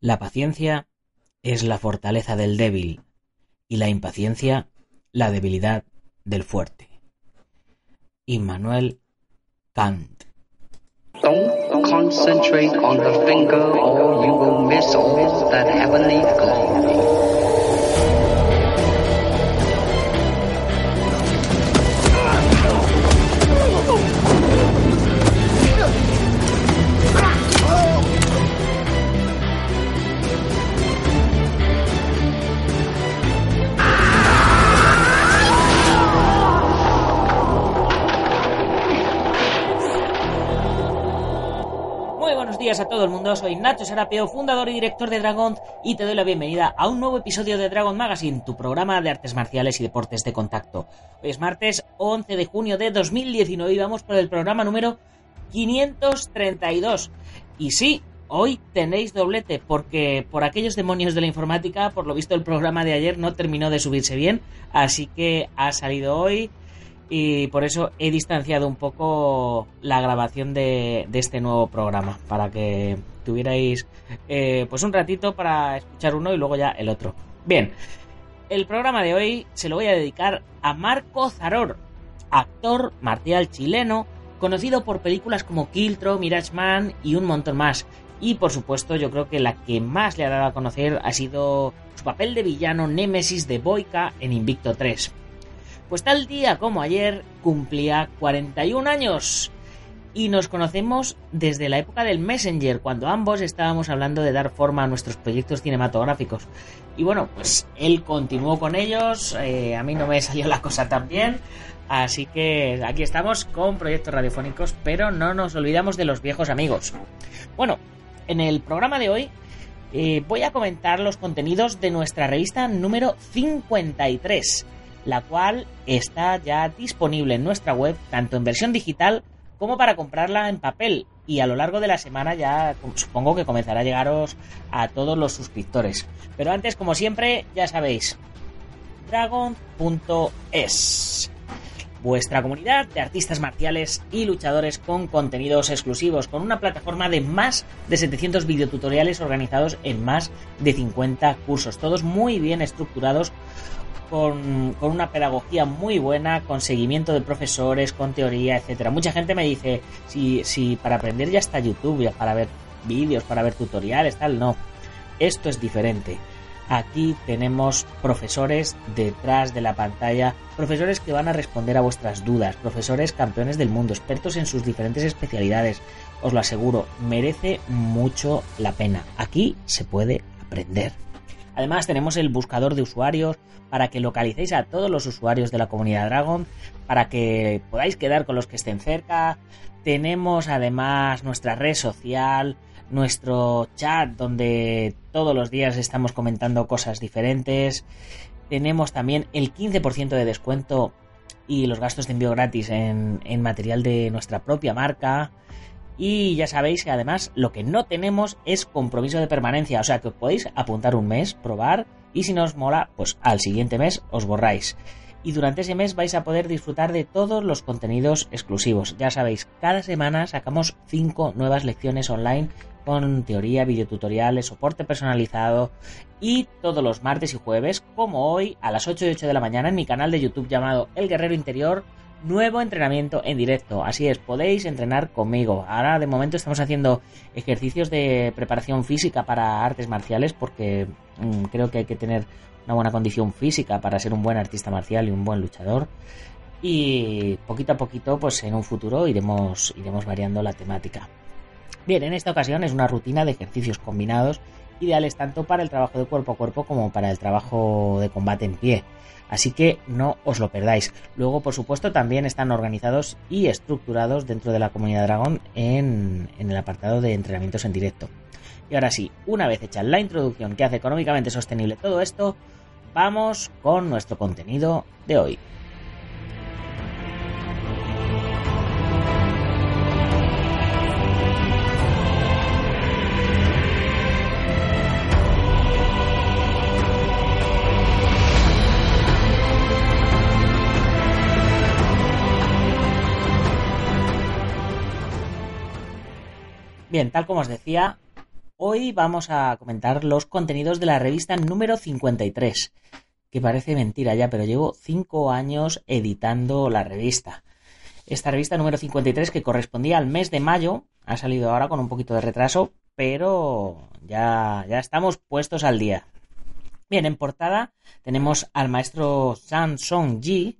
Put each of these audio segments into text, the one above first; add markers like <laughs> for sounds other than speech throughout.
La paciencia es la fortaleza del débil y la impaciencia la debilidad del fuerte. Immanuel Kant. Soy Nacho Serapio, fundador y director de Dragon y te doy la bienvenida a un nuevo episodio de Dragon Magazine, tu programa de artes marciales y deportes de contacto. Hoy es martes 11 de junio de 2019 y vamos por el programa número 532. Y sí, hoy tenéis doblete porque por aquellos demonios de la informática, por lo visto el programa de ayer no terminó de subirse bien, así que ha salido hoy y por eso he distanciado un poco la grabación de, este nuevo programa para que tuvierais eh, pues un ratito para escuchar uno y luego ya el otro. Bien, el programa de hoy se lo voy a dedicar a Marco Zaror, actor marcial chileno, conocido por películas como Kiltro, Mirage Man y un montón más. Y por supuesto, yo creo que la que más le ha dado a conocer ha sido su papel de villano Némesis de Boica en Invicto 3. Pues tal día como ayer cumplía 41 años y nos conocemos desde la época del Messenger, cuando ambos estábamos hablando de dar forma a nuestros proyectos cinematográficos. Y bueno, pues él continuó con ellos, eh, a mí no me salió la cosa tan bien, así que aquí estamos con proyectos radiofónicos, pero no nos olvidamos de los viejos amigos. Bueno, en el programa de hoy eh, voy a comentar los contenidos de nuestra revista número 53 la cual está ya disponible en nuestra web, tanto en versión digital como para comprarla en papel. Y a lo largo de la semana ya supongo que comenzará a llegaros a todos los suscriptores. Pero antes, como siempre, ya sabéis, dragon.es. Vuestra comunidad de artistas marciales y luchadores con contenidos exclusivos, con una plataforma de más de 700 videotutoriales organizados en más de 50 cursos, todos muy bien estructurados con, una pedagogía muy buena, con seguimiento de profesores, con teoría, etcétera. Mucha gente me dice, si, si para aprender ya está YouTube, ya para ver vídeos, para ver tutoriales, tal, no. Esto es diferente. Aquí tenemos profesores detrás de la pantalla, profesores que van a responder a vuestras dudas, profesores campeones del mundo, expertos en sus diferentes especialidades. Os lo aseguro, merece mucho la pena. Aquí se puede aprender. Además tenemos el buscador de usuarios para que localicéis a todos los usuarios de la comunidad Dragon, para que podáis quedar con los que estén cerca. Tenemos además nuestra red social, nuestro chat donde todos los días estamos comentando cosas diferentes. Tenemos también el 15% de descuento y los gastos de envío gratis en, en material de nuestra propia marca. Y ya sabéis que además lo que no tenemos es compromiso de permanencia, o sea que podéis apuntar un mes, probar y si no os mola, pues al siguiente mes os borráis. Y durante ese mes vais a poder disfrutar de todos los contenidos exclusivos. Ya sabéis, cada semana sacamos 5 nuevas lecciones online con teoría, videotutoriales, soporte personalizado y todos los martes y jueves, como hoy a las 8 y 8 de la mañana en mi canal de YouTube llamado El Guerrero Interior, nuevo entrenamiento en directo. Así es, podéis entrenar conmigo. Ahora de momento estamos haciendo ejercicios de preparación física para artes marciales porque mmm, creo que hay que tener una buena condición física para ser un buen artista marcial y un buen luchador. Y poquito a poquito, pues en un futuro iremos, iremos variando la temática. Bien, en esta ocasión es una rutina de ejercicios combinados ideales tanto para el trabajo de cuerpo a cuerpo como para el trabajo de combate en pie. Así que no os lo perdáis. Luego, por supuesto, también están organizados y estructurados dentro de la comunidad Dragon en, en el apartado de entrenamientos en directo. Y ahora sí, una vez hecha la introducción que hace económicamente sostenible todo esto, vamos con nuestro contenido de hoy. Bien, tal como os decía, hoy vamos a comentar los contenidos de la revista número 53, que parece mentira ya, pero llevo 5 años editando la revista. Esta revista número 53 que correspondía al mes de mayo, ha salido ahora con un poquito de retraso, pero ya, ya estamos puestos al día. Bien, en portada tenemos al maestro San Song Ji,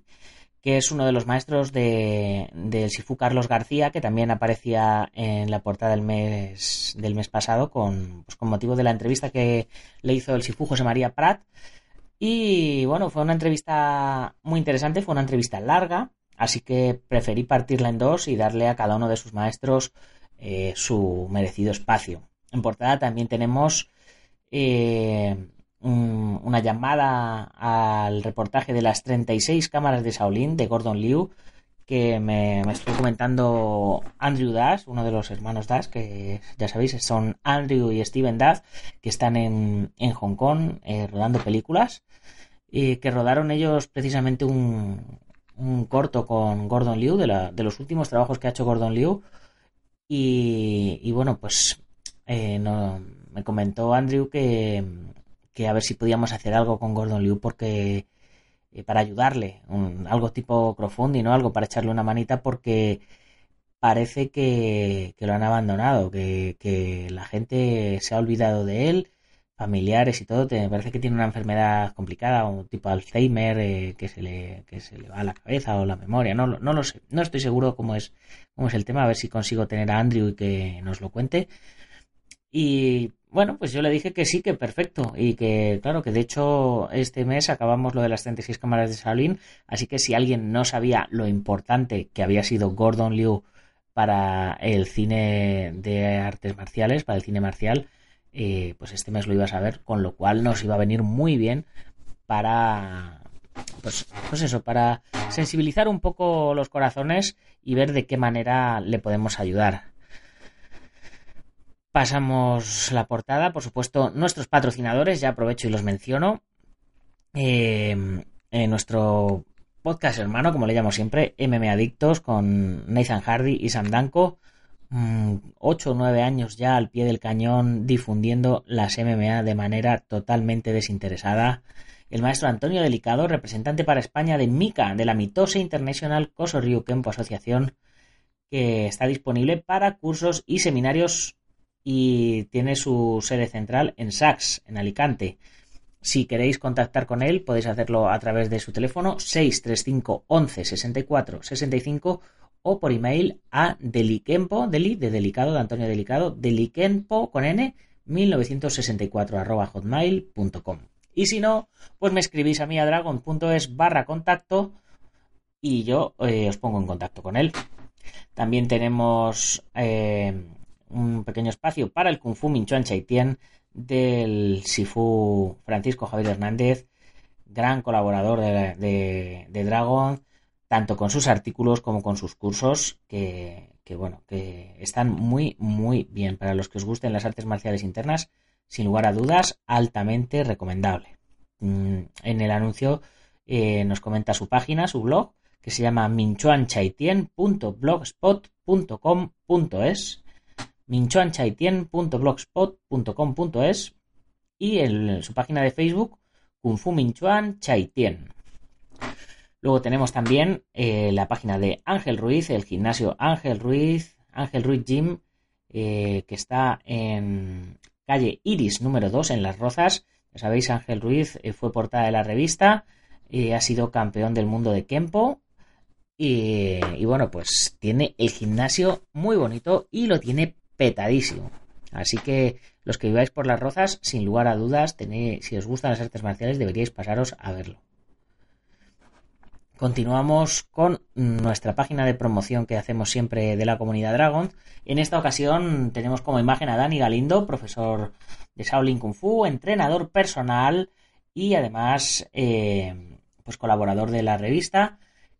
que es uno de los maestros de, del Sifu Carlos García, que también aparecía en la portada del mes, del mes pasado con, pues, con motivo de la entrevista que le hizo el Sifu José María Prat. Y bueno, fue una entrevista muy interesante, fue una entrevista larga, así que preferí partirla en dos y darle a cada uno de sus maestros eh, su merecido espacio. En portada también tenemos eh, una llamada al reportaje de las 36 cámaras de Shaolin de Gordon Liu que me, estuvo comentando Andrew Dash, uno de los hermanos Dash, que ya sabéis son Andrew y Steven Dash, que están en, en Hong Kong eh, rodando películas, y que rodaron ellos precisamente un, un corto con Gordon Liu, de, la, de, los últimos trabajos que ha hecho Gordon Liu, y, y bueno, pues eh, no, me comentó Andrew que, que a ver si podíamos hacer algo con Gordon Liu porque eh, para ayudarle, un, algo tipo crowdfunding o algo para echarle una manita porque parece que, lo han abandonado, que, la gente se ha olvidado de él, familiares y todo, parece que tiene una enfermedad complicada, un tipo Alzheimer eh, que, se le, que se le va a la cabeza o la memoria, no, no lo sé, no estoy seguro cómo es, cómo es el tema, a ver si consigo tener a Andrew y que nos lo cuente. Y bueno, pues yo le dije que sí, que perfecto. Y que, claro, que de hecho este mes acabamos lo de las 36 cámaras de Shaolin. Así que si alguien no sabía lo importante que había sido Gordon Liu para el cine de artes marciales, para el cine marcial, eh, pues este mes lo iba a saber. Con lo cual nos iba a venir muy bien para. Pues, pues eso, para sensibilizar un poco los corazones y ver de qué manera le podemos ayudar. Pasamos la portada, por supuesto, nuestros patrocinadores, ya aprovecho y los menciono. Eh, nuestro podcast hermano, como le llamo siempre, MM Adictos, con Nathan Hardy y Sam Danko. 8 mm, o 9 años ya al pie del cañón difundiendo las MMA de manera totalmente desinteresada. El maestro Antonio Delicado, representante para España de MICA, de la Mitose International Koso Ryu Kempo Asociación, que está disponible para cursos y seminarios y tiene su sede central en Sax, en Alicante. Si queréis contactar con él, podéis hacerlo a través de su teléfono 635 11 64 65 o por email a deliquempo, deli de delicado, de Antonio Delicado, deliquempo con n 1964 arroba hotmail.com. Y si no, pues me escribís a mí a dragon.es barra contacto y yo eh, os pongo en contacto con él. También tenemos eh, un pequeño espacio para el Kung Fu Minchuan Chaitien del Sifu Francisco Javier Hernández, gran colaborador de, Dragon, tanto con sus artículos como con sus cursos, que, bueno, que están muy, muy bien. Para los que os gusten las artes marciales internas, sin lugar a dudas, altamente recomendable. Mm, en el anuncio eh, nos comenta su página, su blog, que se llama minchuanchaitien.blogspot.com.es minchuanchaitien.blogspot.com.es y en su página de Facebook Kung Fu Minchuan Chaitien. Luego tenemos también eh, la página de Ángel Ruiz, el gimnasio Ángel Ruiz, Ángel Ruiz Gym, eh, que está en calle Iris número 2 en Las Rozas. Ya sabéis, Ángel Ruiz eh, fue portada de la revista, ha sido campeón del mundo de Kempo y, y, bueno, pues tiene el gimnasio muy bonito y lo tiene petadísimo. Así que los que viváis por las rozas, sin lugar a dudas, si os gustan las artes marciales, deberíais pasaros a verlo. Continuamos con nuestra página de promoción que hacemos siempre de la comunidad Dragon. En esta ocasión tenemos como imagen a Dani Galindo, profesor de Shaolin Kung Fu, entrenador personal y además eh, pues colaborador de la revista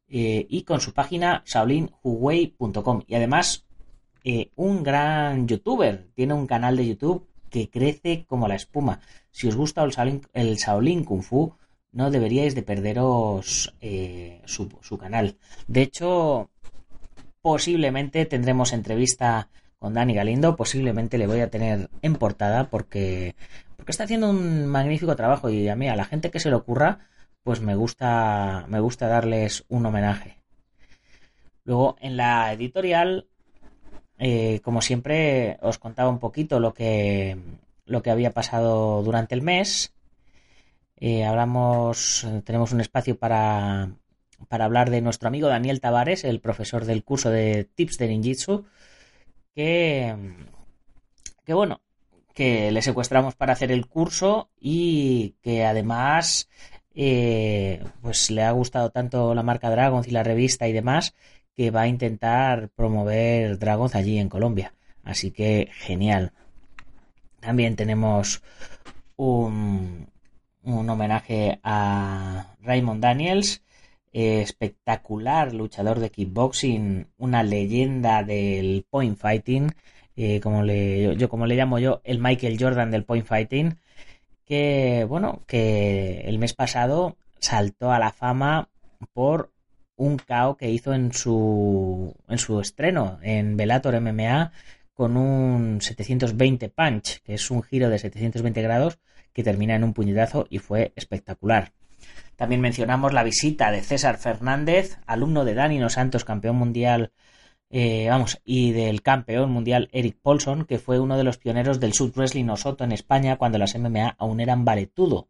eh, y con su página shaolinhuwei.com y además eh, un gran youtuber, tiene un canal de YouTube que crece como la espuma. Si os gusta el Shaolin, el Shaolin Kung Fu, no deberíais de perderos eh, su, su, canal. De hecho, posiblemente tendremos entrevista con Dani Galindo, posiblemente le voy a tener en portada porque, porque está haciendo un magnífico trabajo y a mí, a la gente que se le ocurra, pues me gusta, me gusta darles un homenaje. Luego, en la editorial, eh, como siempre, os contaba un poquito lo que, lo que había pasado durante el mes. Eh, hablamos, tenemos un espacio para, para hablar de nuestro amigo Daniel Tavares, el profesor del curso de tips de ninjitsu, que, que bueno, que le secuestramos para hacer el curso y que además eh, pues le ha gustado tanto la marca Dragons y la revista y demás que va a intentar promover Dragons allí en Colombia. Así que genial. También tenemos un, un homenaje a Raymond Daniels, espectacular luchador de kickboxing, una leyenda del point fighting, eh, como le, yo como le llamo yo, el Michael Jordan del point fighting, que bueno, que el mes pasado saltó a la fama por un KO que hizo en su en su estreno en Bellator MMA con un 720 punch, que es un giro de 720 grados que termina en un puñetazo y fue espectacular. También mencionamos la visita de César Fernández, alumno de Danino Santos, campeón mundial, eh, vamos, y del campeón mundial Eric Paulson, que fue uno de los pioneros del Sud Wrestling Osoto en España cuando las MMA aún eran valetudo.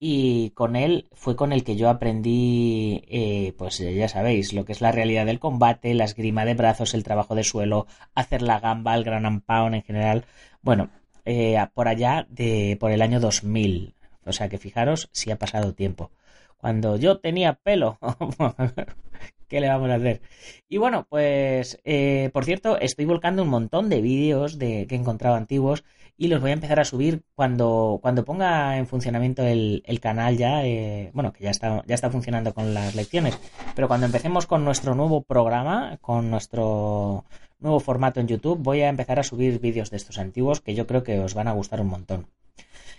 Y con él fue con el que yo aprendí, eh, pues ya sabéis, lo que es la realidad del combate, la esgrima de brazos, el trabajo de suelo, hacer la gamba, el gran pound en general. Bueno, eh, por allá de por el año 2000. O sea que fijaros si ha pasado tiempo. Cuando yo tenía pelo. <laughs> ¿Qué le vamos a hacer? Y bueno, pues eh, por cierto, estoy volcando un montón de vídeos de, que he encontrado antiguos y los voy a empezar a subir cuando, cuando ponga en funcionamiento el, canal ya. Eh, bueno, que ya está, ya está funcionando con las lecciones. Pero cuando empecemos con nuestro nuevo programa, con nuestro nuevo formato en YouTube, voy a empezar a subir vídeos de estos antiguos que yo creo que os van a gustar un montón.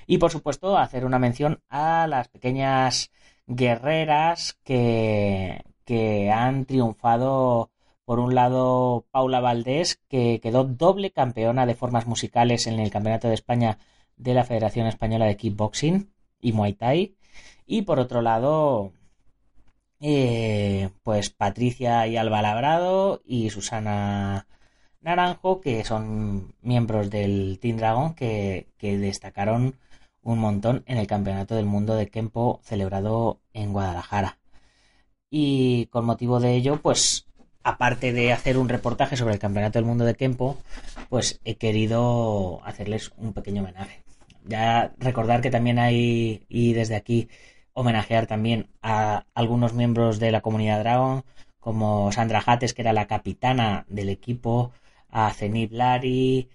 Y por supuesto, hacer una mención a las pequeñas guerreras que, que han triunfado. Por un lado, Paula Valdés, que quedó doble campeona de formas musicales en el Campeonato de España de la Federación Española de Kickboxing y Muay Thai. Y por otro lado, eh, pues Patricia y Alba Labrado y Susana Naranjo, que son miembros del Team Dragon que, destacaron un montón en el Campeonato del Mundo de Kempo celebrado en Guadalajara. Y con motivo de ello, pues aparte de hacer un reportaje sobre el Campeonato del Mundo de Kempo, pues he querido hacerles un pequeño homenaje. Ya recordar que también hay, y desde aquí homenajear también a algunos miembros de la comunidad Dragon, como Sandra Hattes, que era la capitana del equipo, a Zenith Lari,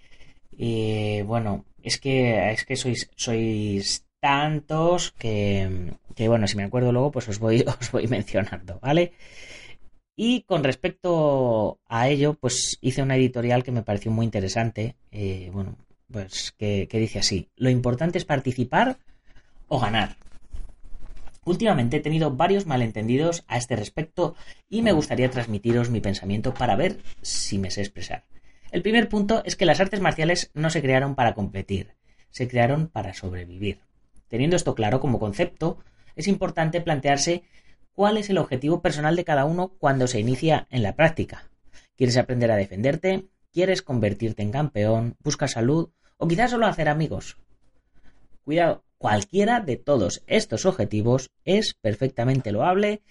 y bueno, es que, es que sois, sois tantos que, que, bueno, si me acuerdo luego, pues os voy, <laughs> os voy mencionando, ¿vale? Y con respecto a ello, pues hice una editorial que me pareció muy interesante, eh, bueno, pues que, que dice así, lo importante es participar o ganar. Últimamente he tenido varios malentendidos a este respecto y me gustaría transmitiros mi pensamiento para ver si me sé expresar. El primer punto es que las artes marciales no se crearon para competir, se crearon para sobrevivir. Teniendo esto claro como concepto, es importante plantearse cuál es el objetivo personal de cada uno cuando se inicia en la práctica. ¿Quieres aprender a defenderte? ¿Quieres convertirte en campeón? ¿Buscas salud? ¿O quizás solo hacer amigos? Cuidado, Cualquiera de todos estos objetivos es perfectamente loable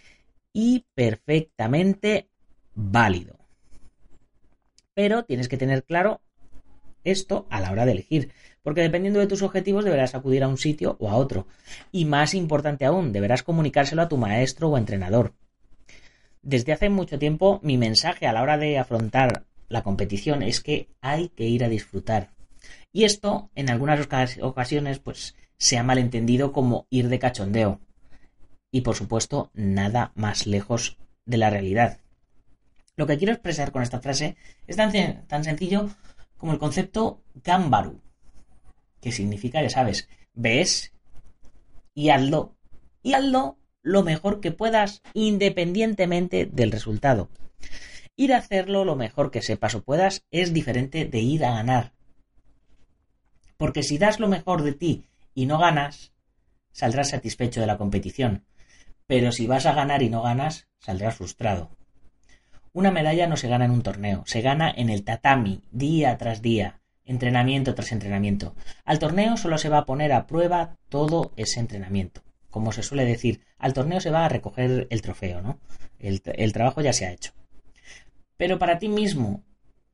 y perfectamente válido. Pero tienes que tener claro esto a la hora de elegir, porque dependiendo de tus objetivos deberás acudir a un sitio o a otro. Y más importante aún, deberás comunicárselo a tu maestro o entrenador. Desde hace mucho tiempo mi mensaje a la hora de afrontar la competición es que hay que ir a disfrutar. Y esto en algunas ocasiones pues se ha malentendido como ir de cachondeo. Y por supuesto nada más lejos de la realidad. Lo que quiero expresar con esta frase es tan, tan sencillo como el concepto Gambaru, que significa, ya sabes, ves y hazlo. Y hazlo lo mejor que puedas independientemente del resultado. Ir a hacerlo lo mejor que sepas o puedas es diferente de ir a ganar. Porque si das lo mejor de ti y no ganas, saldrás satisfecho de la competición. Pero si vas a ganar y no ganas, saldrás frustrado. Una medalla no se gana en un torneo, se gana en el tatami, día tras día, entrenamiento tras entrenamiento. Al torneo solo se va a poner a prueba todo ese entrenamiento. Como se suele decir, al torneo se va a recoger el trofeo, ¿no? El, el trabajo ya se ha hecho. Pero para ti mismo,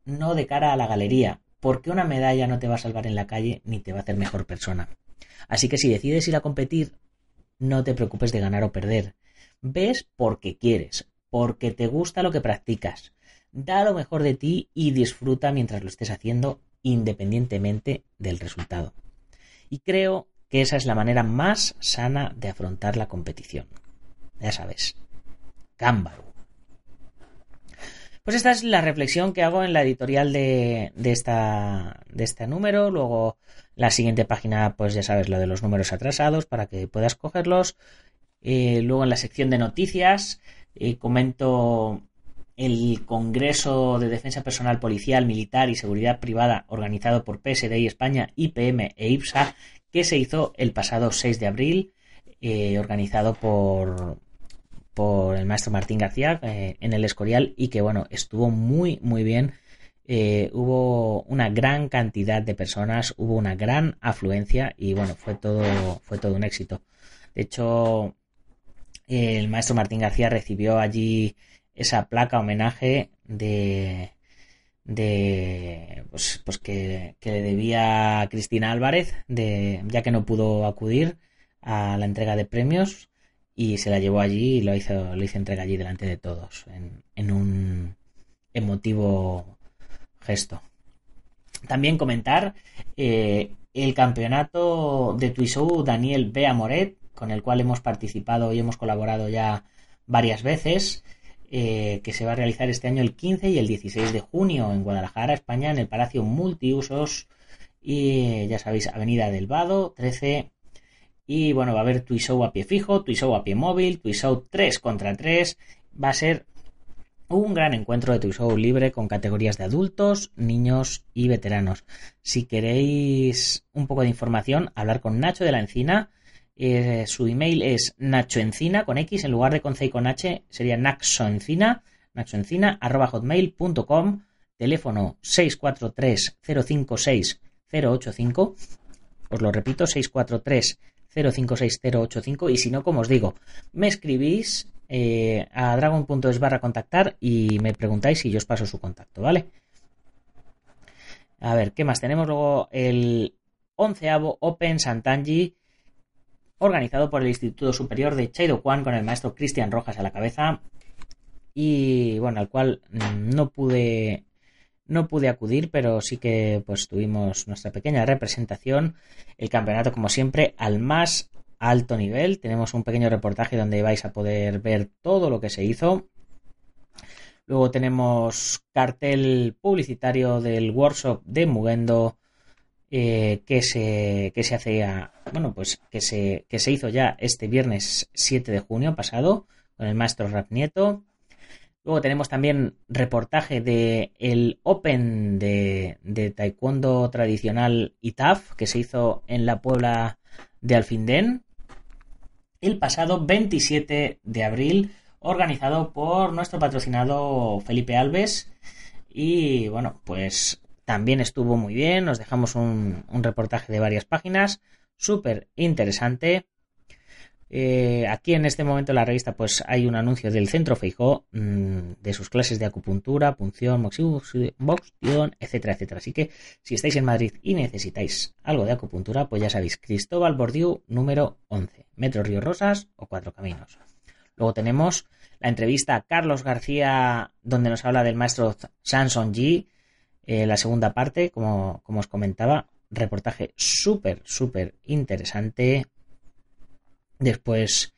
no de cara a la galería, porque una medalla no te va a salvar en la calle ni te va a hacer mejor persona. Así que si decides ir a competir, no te preocupes de ganar o perder. Ves porque quieres, porque te gusta lo que practicas. Da lo mejor de ti y disfruta mientras lo estés haciendo independientemente del resultado. Y creo que esa es la manera más sana de afrontar la competición. Ya sabes, Cámbaro. Pues esta es la reflexión que hago en la editorial de, esta, de este número. Luego, la siguiente página, pues ya sabes, lo de los números atrasados para que puedas cogerlos. Eh, luego, en la sección de noticias, comento el Congreso de Defensa Personal Policial, Militar y Seguridad Privada organizado por PSDI España, IPM e IPSA, que se hizo el pasado 6 de abril, eh, organizado por, por el maestro Martín García eh, en el Escorial y que bueno, estuvo muy muy bien. Eh, hubo una gran cantidad de personas, hubo una gran afluencia y bueno, fue todo, fue todo un éxito. De hecho, el maestro Martín García recibió allí esa placa homenaje de, de pues, pues que, le debía a Cristina Álvarez, de, ya que no pudo acudir a la entrega de premios y se la llevó allí y lo hizo, lo hizo entrega allí delante de todos, en, un emotivo gesto. También comentar eh, el campeonato de Twisou Daniel B. Amoret con el cual hemos participado y hemos colaborado ya varias veces, eh, que se va a realizar este año el 15 y el 16 de junio en Guadalajara, España, en el Palacio Multiusos y ya sabéis, Avenida del Vado, 13. Y bueno, va a haber Twishow a pie fijo, Twishow a pie móvil, Twishow 3 contra 3. Va a ser un gran encuentro de Twishow libre con categorías de adultos, niños y veteranos. Si queréis un poco de información, hablar con Nacho de la Encina eh, su email es nachoencina con X en lugar de con C y con H sería naxoencina, naxoencina arroba hotmail.com, teléfono 643 056 085, os lo repito 643 056 085 y si no, como os digo, me escribís eh, a dragon.es barra contactar y me preguntáis y yo os paso su contacto, ¿vale? A ver, ¿qué más? Tenemos luego el onceavo Open Santangi organizado por el Instituto Superior de Chaido Kwan con el maestro Cristian Rojas a la cabeza y bueno, al cual mm, no pude no pude acudir, pero sí que pues tuvimos nuestra pequeña representación, el campeonato como siempre al más alto nivel. Tenemos un pequeño reportaje donde vais a poder ver todo lo que se hizo. Luego tenemos cartel publicitario del workshop de Mugendo eh, que, se, que se hacía, bueno, pues que se, que se hizo ya este viernes 7 de junio pasado con el maestro Rap Nieto. Luego tenemos también reportaje de el Open de, de Taekwondo tradicional ITAF que se hizo en la Puebla de Alfindén el pasado 27 de abril, organizado por nuestro patrocinado Felipe Alves. Y bueno, pues también estuvo muy bien, nos dejamos un, reportaje de varias páginas, súper interesante. Eh, aquí en este momento en la revista pues hay un anuncio del Centro Feijó mm, de sus clases de acupuntura, punción, moxibustión, etcétera, etcétera. Así que si estáis en Madrid y necesitáis algo de acupuntura, pues ya sabéis, Cristóbal Bordiú número 11, Metro Río Rosas o Cuatro Caminos. Luego tenemos la entrevista a Carlos García donde nos habla del maestro Samson G, eh, la segunda parte, como, como os comentaba, reportaje súper, súper interesante, Después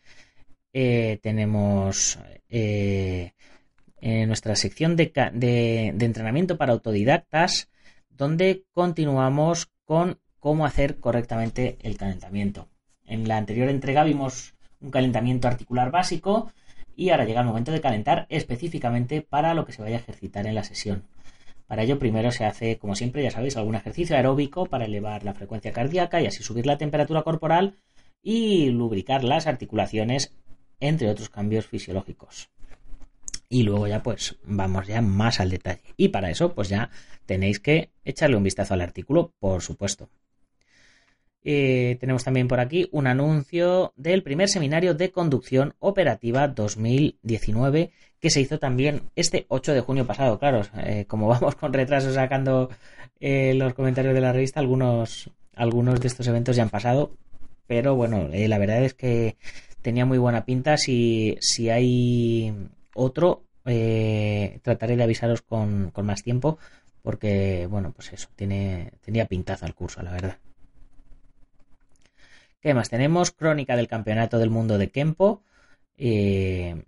eh, tenemos eh, en nuestra sección de, entrenamiento para autodidactas, donde continuamos con cómo hacer correctamente el calentamiento. En la anterior entrega vimos un calentamiento articular básico y ahora llega el momento de calentar específicamente para lo que se vaya a ejercitar en la sesión. Para ello primero se hace, como siempre, ya sabéis, algún ejercicio aeróbico para elevar la frecuencia cardíaca y así subir la temperatura corporal y lubricar las articulaciones, entre otros cambios fisiológicos. Y luego ya pues vamos ya más al detalle. Y para eso pues ya tenéis que echarle un vistazo al artículo, por supuesto. Eh, tenemos también por aquí un anuncio del primer seminario de conducción operativa 2019 que se hizo también este 8 de junio pasado. Claro, eh, como <laughs> vamos con retraso sacando eh, los comentarios de la revista, algunos, algunos de estos eventos ya han pasado, pero bueno, eh, la verdad es que tenía muy buena pinta. Si, si hay otro, eh, trataré de avisaros con, con, más tiempo, porque bueno, pues eso, tiene, tenía pintaza el curso, la verdad. ¿Qué más tenemos? Crónica del Campeonato del Mundo de Kempo. Eh,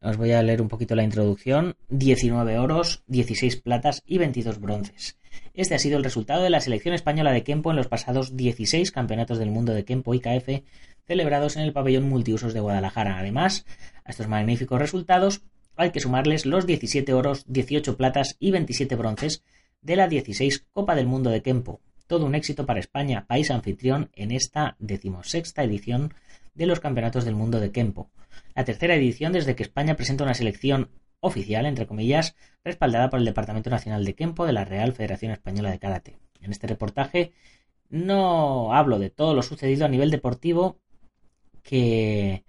os voy a leer un poquito la introducción. 19 oros, 16 platas y 22 bronces. Este ha sido el resultado de la selección española de Kempo en los pasados 16 campeonatos del mundo de Kempo IKF celebrados en el pabellón multiusos de Guadalajara. Además, a estos magníficos resultados hay que sumarles los 17 oros, 18 platas y 27 bronces de la 16 Copa del Mundo de Kempo. Todo un éxito para España, país anfitrión en esta decimosexta edición de los Campeonatos del Mundo de Kempo. La tercera edición desde que España presenta una selección oficial, entre comillas, respaldada por el Departamento Nacional de Kempo de la Real Federación Española de Karate. En este reportaje no hablo de todo lo sucedido a nivel deportivo, que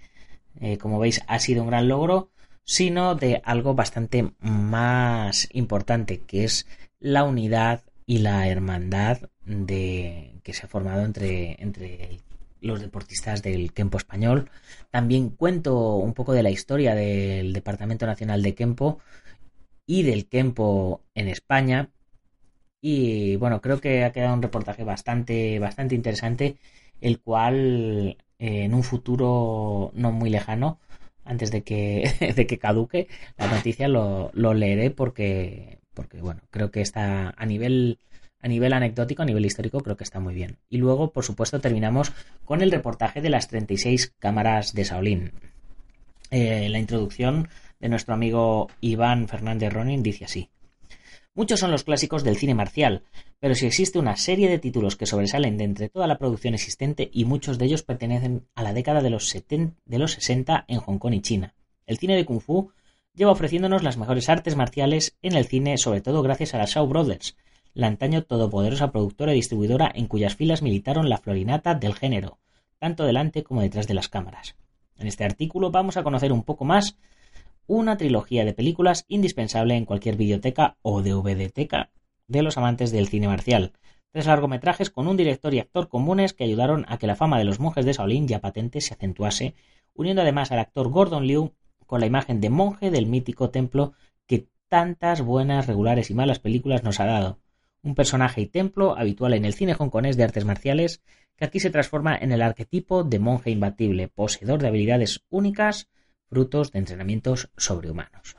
eh, como veis ha sido un gran logro, sino de algo bastante más importante, que es la unidad y la hermandad de, que se ha formado entre, entre los deportistas del Kempo español. También cuento un poco de la historia del Departamento Nacional de Kempo y del Kempo en España. Y bueno, creo que ha quedado un reportaje bastante, bastante interesante, el cual eh, en un futuro no muy lejano, antes de que, <laughs> de que caduque la noticia, lo, lo leeré porque, porque bueno, creo que está a nivel a nivel anecdótico, a nivel histórico, creo que está muy bien. Y luego, por supuesto, terminamos con el reportaje de las 36 cámaras de Shaolin. Eh, la introducción de nuestro amigo Iván Fernández Ronin dice así. Muchos son los clásicos del cine marcial, pero si existe una serie de títulos que sobresalen de entre toda la producción existente y muchos de ellos pertenecen a la década de los, de los 60 en Hong Kong y China. El cine de Kung Fu lleva ofreciéndonos las mejores artes marciales en el cine, sobre todo gracias a las Shaw Brothers, la antaño todopoderosa productora y distribuidora en cuyas filas militaron la florinata del género, tanto delante como detrás de las cámaras. En este artículo vamos a conocer un poco más una trilogía de películas indispensable en cualquier biblioteca o DVDteca de los amantes del cine marcial. Tres largometrajes con un director y actor comunes que ayudaron a que la fama de los monjes de Shaolin ya patente se acentuase, uniendo además al actor Gordon Liu con la imagen de monje del mítico templo que tantas buenas, regulares y malas películas nos ha dado un personaje y templo habitual en el cine hongkonés de artes marciales, que aquí se transforma en el arquetipo de monje imbatible, poseedor de habilidades únicas, frutos de entrenamientos sobrehumanos.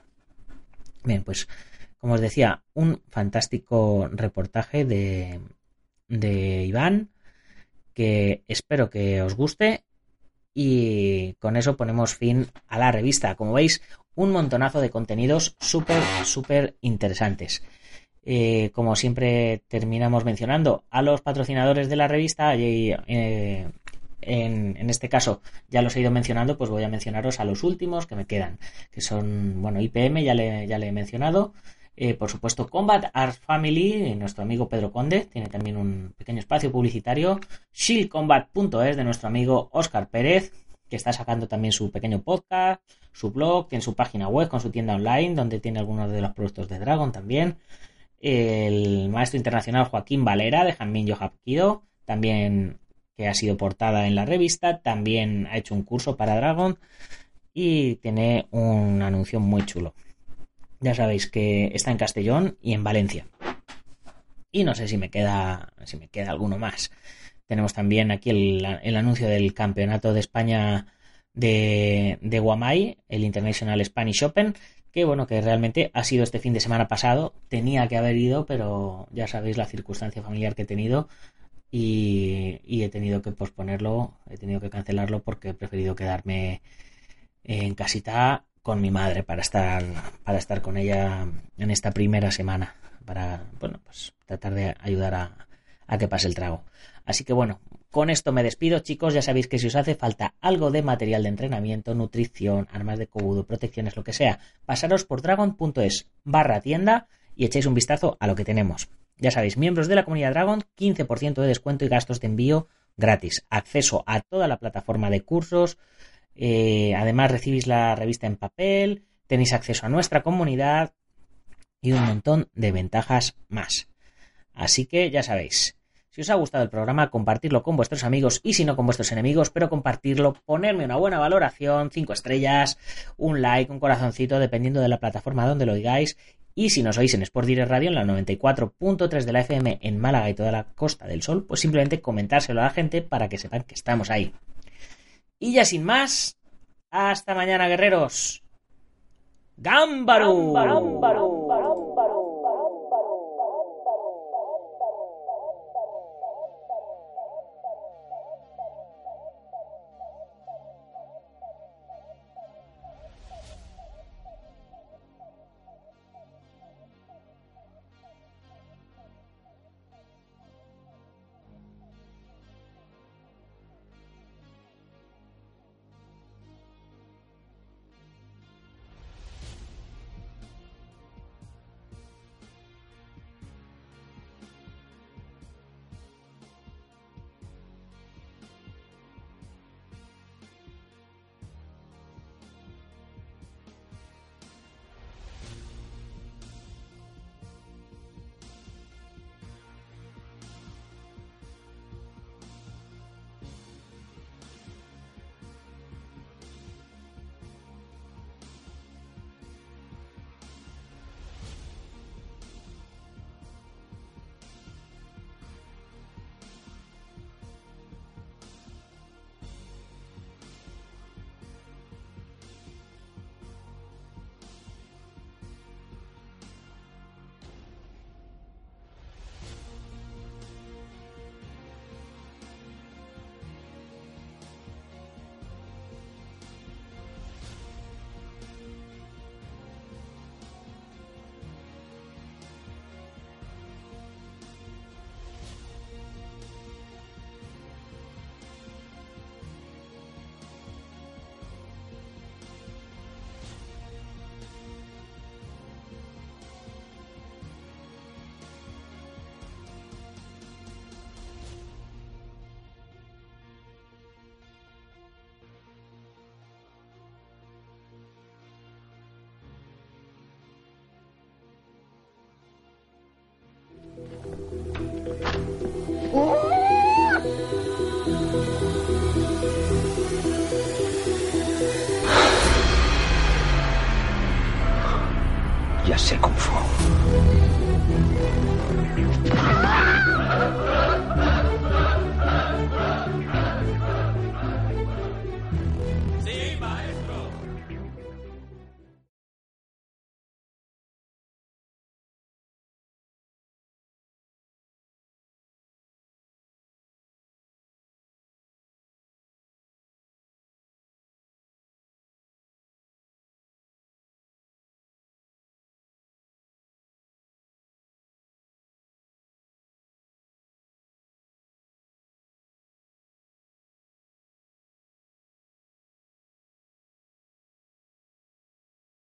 Bien, pues como os decía, un fantástico reportaje de, de Iván, que espero que os guste y con eso ponemos fin a la revista. Como veis, un montonazo de contenidos súper, súper interesantes. Eh, como siempre terminamos mencionando a los patrocinadores de la revista y eh, en, este caso ya los he ido mencionando, pues voy a mencionaros a los últimos que me quedan, que son, bueno, IPM ya le, ya le he mencionado, eh, por supuesto Combat Art Family, nuestro amigo Pedro Conde, tiene también un pequeño espacio publicitario, shieldcombat.es de nuestro amigo Oscar Pérez, que está sacando también su pequeño podcast, su blog, tiene su página web con su tienda online, donde tiene algunos de los productos de Dragon también. El maestro internacional Joaquín Valera de Janmin Hapkido, también que ha sido portada en la revista, también ha hecho un curso para Dragon y tiene un anuncio muy chulo. Ya sabéis que está en Castellón y en Valencia. Y no sé si me queda, si me queda alguno más. Tenemos también aquí el, anuncio del Campeonato de España de, Guamay, el International Spanish Open, que bueno, que realmente ha sido este fin de semana pasado. Tenía que haber ido, pero ya sabéis la circunstancia familiar que he tenido y he tenido que posponerlo, he tenido que cancelarlo porque he preferido quedarme en casita con mi madre para estar para estar con ella en esta primera semana para bueno pues tratar de ayudar a, a que pase el trago. Así que bueno con esto me despido chicos. Ya sabéis que si os hace falta algo de material de entrenamiento nutrición armas de cobudo protecciones lo que sea pasaros por dragon.es barra tienda y echéis un vistazo a lo que tenemos. Ya sabéis miembros de la comunidad dragon 15% de descuento y gastos de envío gratis. Acceso a toda la plataforma de cursos eh, además recibís la revista en papel, tenéis acceso a nuestra comunidad y un montón de ventajas más. Así que ya sabéis, si os ha gustado el programa, compartirlo con vuestros amigos y si no con vuestros enemigos, pero compartirlo, ponerme una buena valoración, 5 estrellas, un like, un corazoncito, dependiendo de la plataforma donde lo oigáis. Y si nos oís en Sport Direct Radio, en la 94.3 de la FM en Málaga y toda la Costa del Sol, pues simplemente comentárselo a la gente para que sepan que estamos ahí. Y ya sin más, hasta mañana, guerreros. ¡Gámbaro!